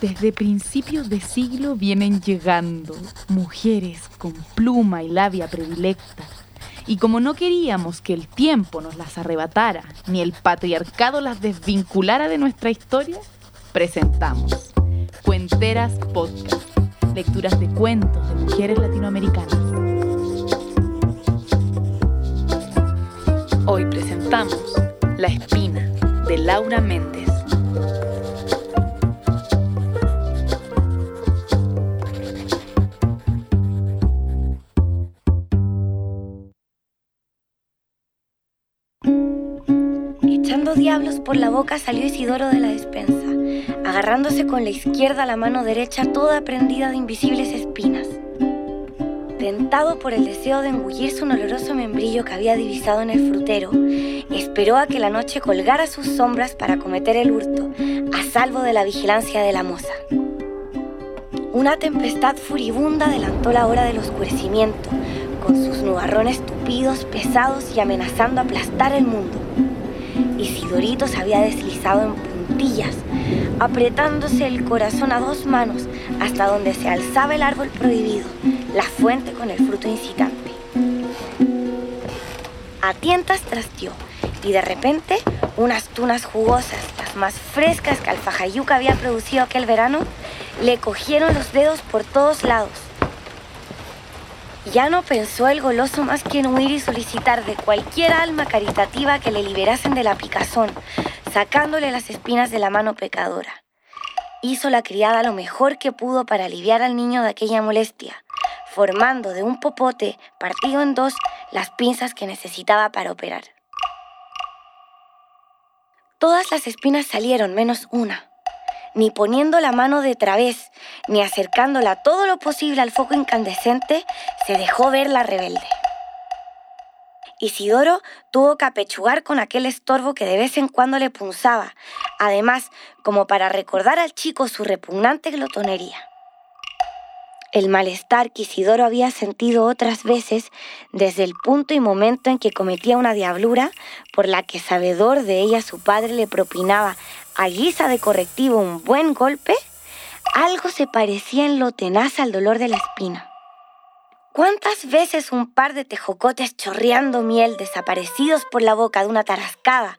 Desde principios de siglo vienen llegando mujeres con pluma y labia predilecta. Y como no queríamos que el tiempo nos las arrebatara, ni el patriarcado las desvinculara de nuestra historia, presentamos Cuenteras Podcast, lecturas de cuentos de mujeres latinoamericanas. Hoy presentamos La Espina de Laura Méndez. Por la boca salió Isidoro de la despensa, agarrándose con la izquierda la mano derecha toda prendida de invisibles espinas. Tentado por el deseo de engullirse un oloroso membrillo que había divisado en el frutero, esperó a que la noche colgara sus sombras para cometer el hurto, a salvo de la vigilancia de la moza. Una tempestad furibunda adelantó la hora del oscurecimiento, con sus nubarrones tupidos, pesados y amenazando aplastar el mundo. Isidorito se había deslizado en puntillas, apretándose el corazón a dos manos hasta donde se alzaba el árbol prohibido, la fuente con el fruto incitante. A tientas trasteó y de repente unas tunas jugosas, las más frescas que Alfajayuca había producido aquel verano, le cogieron los dedos por todos lados. Ya no pensó el goloso más que en huir y solicitar de cualquier alma caritativa que le liberasen de la picazón, sacándole las espinas de la mano pecadora. Hizo la criada lo mejor que pudo para aliviar al niño de aquella molestia, formando de un popote partido en dos las pinzas que necesitaba para operar. Todas las espinas salieron menos una. Ni poniendo la mano de través, ni acercándola todo lo posible al foco incandescente, se dejó ver la rebelde. Isidoro tuvo que apechugar con aquel estorbo que de vez en cuando le punzaba, además como para recordar al chico su repugnante glotonería. El malestar que Isidoro había sentido otras veces desde el punto y momento en que cometía una diablura por la que sabedor de ella su padre le propinaba a guisa de correctivo un buen golpe, algo se parecía en lo tenaz al dolor de la espina. ¿Cuántas veces un par de tejocotes chorreando miel desaparecidos por la boca de una tarascada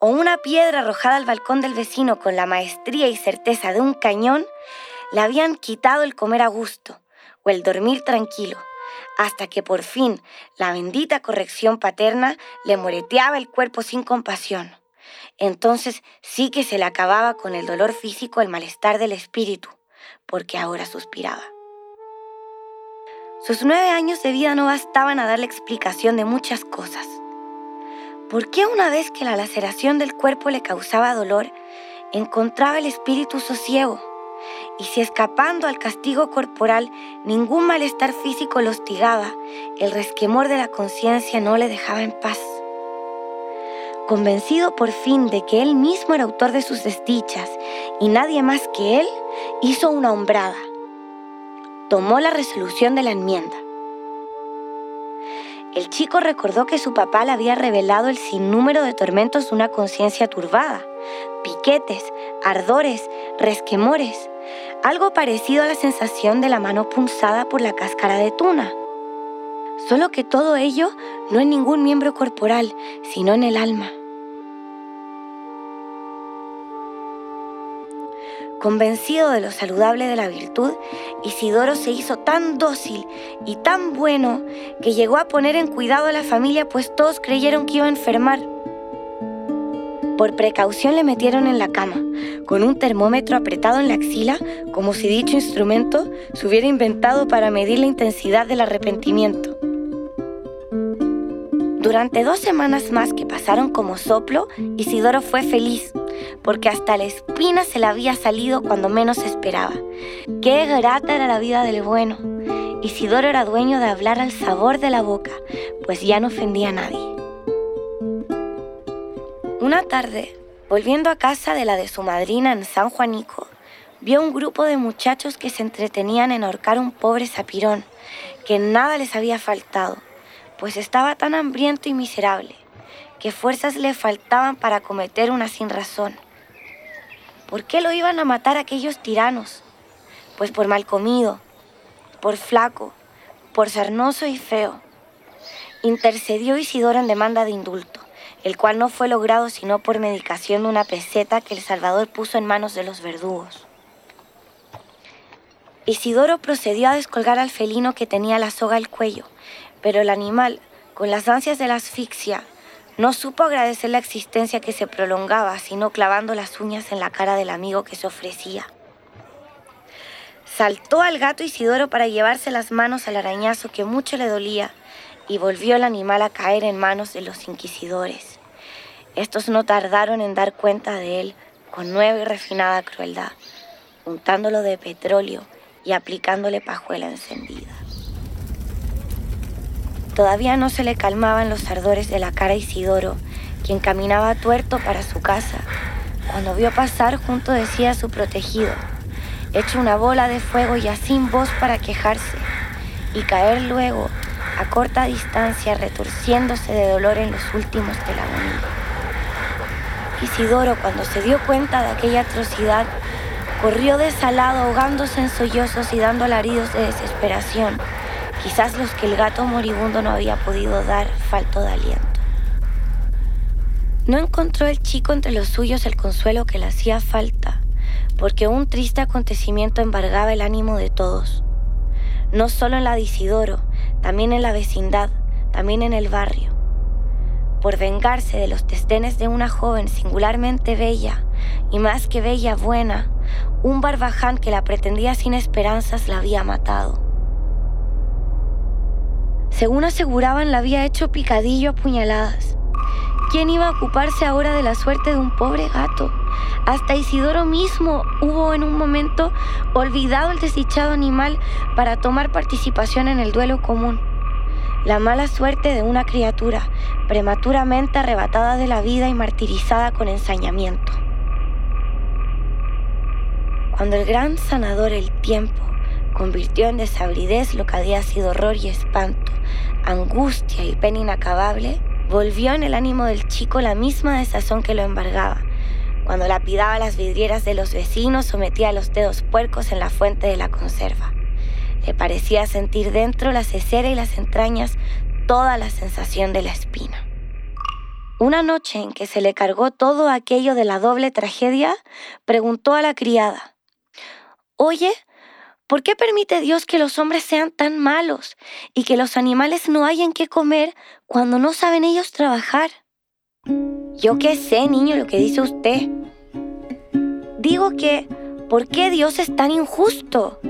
o una piedra arrojada al balcón del vecino con la maestría y certeza de un cañón le habían quitado el comer a gusto o el dormir tranquilo, hasta que por fin la bendita corrección paterna le moreteaba el cuerpo sin compasión. Entonces sí que se le acababa con el dolor físico el malestar del espíritu, porque ahora suspiraba. Sus nueve años de vida no bastaban a darle explicación de muchas cosas. ¿Por qué una vez que la laceración del cuerpo le causaba dolor, encontraba el espíritu sosiego? y si escapando al castigo corporal ningún malestar físico lo hostigaba, el resquemor de la conciencia no le dejaba en paz. Convencido por fin de que él mismo era autor de sus desdichas y nadie más que él, hizo una hombrada. Tomó la resolución de la enmienda. El chico recordó que su papá le había revelado el sinnúmero de tormentos de una conciencia turbada, piquetes, ardores, resquemores, algo parecido a la sensación de la mano punzada por la cáscara de tuna. Solo que todo ello no en ningún miembro corporal, sino en el alma. Convencido de lo saludable de la virtud, Isidoro se hizo tan dócil y tan bueno que llegó a poner en cuidado a la familia, pues todos creyeron que iba a enfermar. Por precaución le metieron en la cama, con un termómetro apretado en la axila, como si dicho instrumento se hubiera inventado para medir la intensidad del arrepentimiento. Durante dos semanas más que pasaron como soplo, Isidoro fue feliz, porque hasta la espina se le había salido cuando menos esperaba. Qué grata era la vida del bueno. Isidoro era dueño de hablar al sabor de la boca, pues ya no ofendía a nadie. Una tarde, volviendo a casa de la de su madrina en San Juanico, vio un grupo de muchachos que se entretenían en ahorcar un pobre zapirón, que nada les había faltado, pues estaba tan hambriento y miserable, que fuerzas le faltaban para cometer una sin razón. ¿por qué lo iban a matar aquellos tiranos? Pues por mal comido, por flaco, por sarnoso y feo. Intercedió Isidoro en demanda de indulto, el cual no fue logrado sino por medicación de una peseta que el Salvador puso en manos de los verdugos. Isidoro procedió a descolgar al felino que tenía la soga al cuello, pero el animal, con las ansias de la asfixia, no supo agradecer la existencia que se prolongaba, sino clavando las uñas en la cara del amigo que se ofrecía. Saltó al gato Isidoro para llevarse las manos al arañazo que mucho le dolía y volvió el animal a caer en manos de los inquisidores. Estos no tardaron en dar cuenta de él con nueva y refinada crueldad, untándolo de petróleo y aplicándole pajuela encendida. Todavía no se le calmaban los ardores de la cara a Isidoro, quien caminaba tuerto para su casa, cuando vio pasar junto de sí a su protegido, hecho una bola de fuego ya sin voz para quejarse, y caer luego a corta distancia retorciéndose de dolor en los últimos de la agonía. Isidoro, cuando se dio cuenta de aquella atrocidad, corrió desalado ahogándose en sollozos y dando alaridos de desesperación quizás los que el gato moribundo no había podido dar falto de aliento. No encontró el chico entre los suyos el consuelo que le hacía falta, porque un triste acontecimiento embargaba el ánimo de todos, no solo en la de Isidoro, también en la vecindad, también en el barrio. Por vengarse de los desdenes de una joven singularmente bella, y más que bella buena, un barbaján que la pretendía sin esperanzas la había matado. Según aseguraban, la había hecho picadillo a puñaladas. ¿Quién iba a ocuparse ahora de la suerte de un pobre gato? Hasta Isidoro mismo hubo en un momento olvidado el desdichado animal para tomar participación en el duelo común. La mala suerte de una criatura prematuramente arrebatada de la vida y martirizada con ensañamiento. Cuando el gran sanador el tiempo convirtió en desabridez lo que había sido horror y espanto, angustia y pena inacabable, volvió en el ánimo del chico la misma desazón que lo embargaba, cuando lapidaba las vidrieras de los vecinos o metía los dedos puercos en la fuente de la conserva. Le parecía sentir dentro la cesera y las entrañas toda la sensación de la espina. Una noche en que se le cargó todo aquello de la doble tragedia, preguntó a la criada, Oye, ¿Por qué permite Dios que los hombres sean tan malos y que los animales no hayan que comer cuando no saben ellos trabajar? Yo qué sé, niño, lo que dice usted. Digo que, ¿por qué Dios es tan injusto?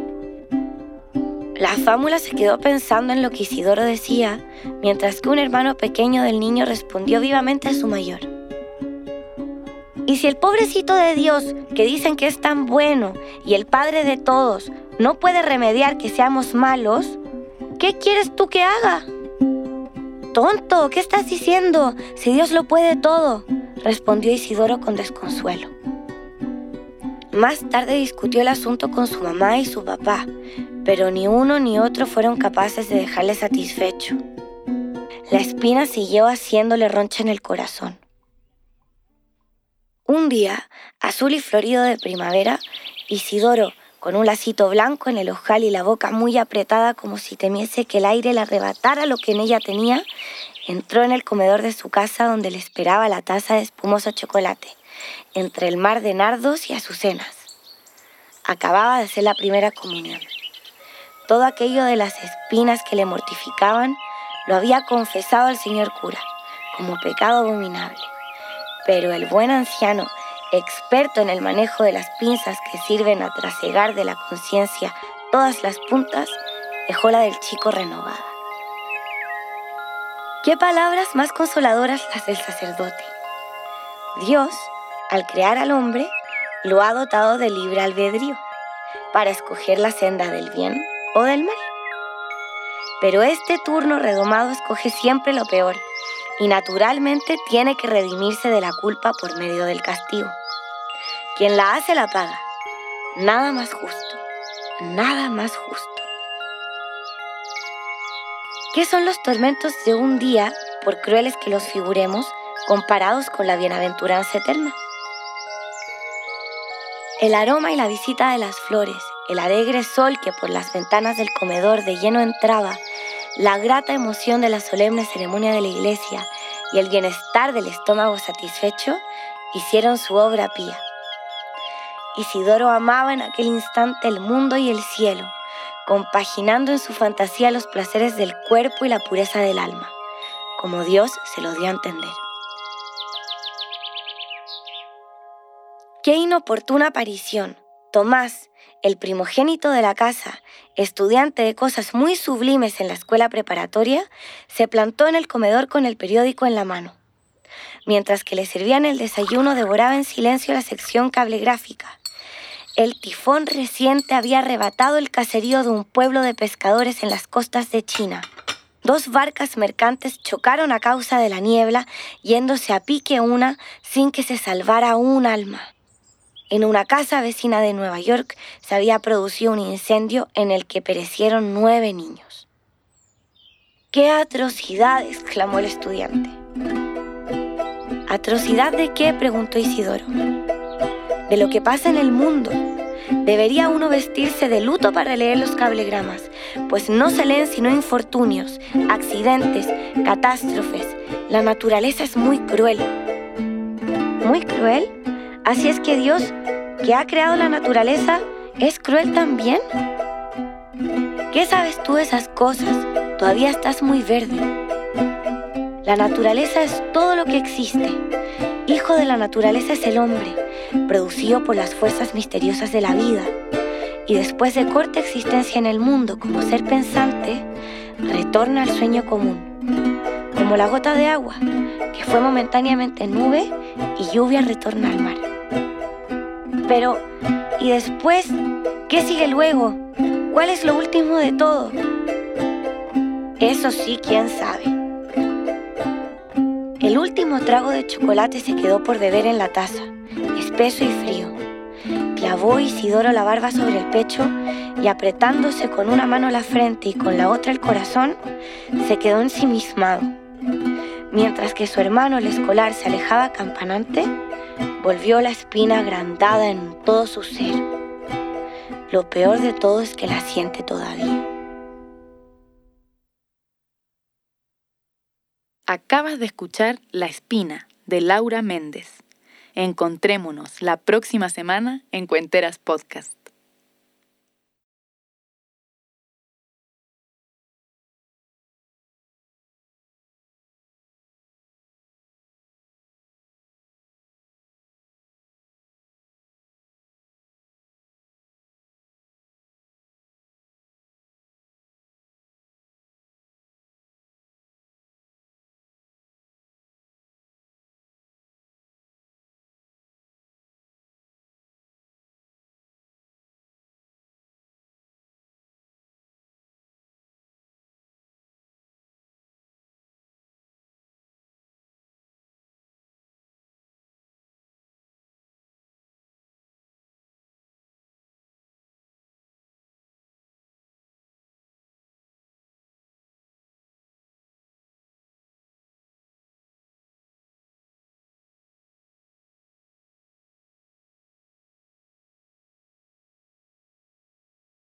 La fámula se quedó pensando en lo que Isidoro decía, mientras que un hermano pequeño del niño respondió vivamente a su mayor. Y si el pobrecito de Dios, que dicen que es tan bueno, y el Padre de todos, no puede remediar que seamos malos, ¿qué quieres tú que haga? Tonto, ¿qué estás diciendo? Si Dios lo puede todo, respondió Isidoro con desconsuelo. Más tarde discutió el asunto con su mamá y su papá, pero ni uno ni otro fueron capaces de dejarle satisfecho. La espina siguió haciéndole roncha en el corazón. Un día, azul y florido de primavera, Isidoro, con un lacito blanco en el ojal y la boca muy apretada como si temiese que el aire le arrebatara lo que en ella tenía, entró en el comedor de su casa donde le esperaba la taza de espumoso chocolate, entre el mar de nardos y azucenas. Acababa de hacer la primera comunión. Todo aquello de las espinas que le mortificaban lo había confesado al señor cura como pecado abominable. Pero el buen anciano experto en el manejo de las pinzas que sirven a trasegar de la conciencia todas las puntas, dejó la del chico renovada. Qué palabras más consoladoras las del sacerdote. Dios, al crear al hombre, lo ha dotado de libre albedrío para escoger la senda del bien o del mal. Pero este turno redomado escoge siempre lo peor y naturalmente tiene que redimirse de la culpa por medio del castigo. Quien la hace la paga. Nada más justo. Nada más justo. ¿Qué son los tormentos de un día, por crueles que los figuremos, comparados con la bienaventuranza eterna? El aroma y la visita de las flores, el alegre sol que por las ventanas del comedor de lleno entraba, la grata emoción de la solemne ceremonia de la iglesia y el bienestar del estómago satisfecho hicieron su obra pía. Isidoro amaba en aquel instante el mundo y el cielo, compaginando en su fantasía los placeres del cuerpo y la pureza del alma, como Dios se lo dio a entender. Qué inoportuna aparición. Tomás, el primogénito de la casa, estudiante de cosas muy sublimes en la escuela preparatoria, se plantó en el comedor con el periódico en la mano. Mientras que le servían el desayuno, devoraba en silencio la sección cablegráfica. El tifón reciente había arrebatado el caserío de un pueblo de pescadores en las costas de China. Dos barcas mercantes chocaron a causa de la niebla, yéndose a pique una sin que se salvara un alma. En una casa vecina de Nueva York se había producido un incendio en el que perecieron nueve niños. ¡Qué atrocidad! exclamó el estudiante. ¿Atrocidad de qué? preguntó Isidoro. De lo que pasa en el mundo. Debería uno vestirse de luto para leer los cablegramas, pues no se leen sino infortunios, accidentes, catástrofes. La naturaleza es muy cruel. ¿Muy cruel? Así es que Dios, que ha creado la naturaleza, es cruel también. ¿Qué sabes tú de esas cosas? Todavía estás muy verde. La naturaleza es todo lo que existe. Hijo de la naturaleza es el hombre, producido por las fuerzas misteriosas de la vida. Y después de corta existencia en el mundo como ser pensante, retorna al sueño común, como la gota de agua, que fue momentáneamente nube y lluvia retorna al mar. Pero, ¿y después? ¿Qué sigue luego? ¿Cuál es lo último de todo? Eso sí, quién sabe. El último trago de chocolate se quedó por beber en la taza, espeso y frío. Clavó Isidoro la barba sobre el pecho y apretándose con una mano la frente y con la otra el corazón, se quedó ensimismado. Mientras que su hermano el escolar se alejaba campanante, volvió la espina agrandada en todo su ser. Lo peor de todo es que la siente todavía. Acabas de escuchar La Espina de Laura Méndez. Encontrémonos la próxima semana en Cuenteras Podcast.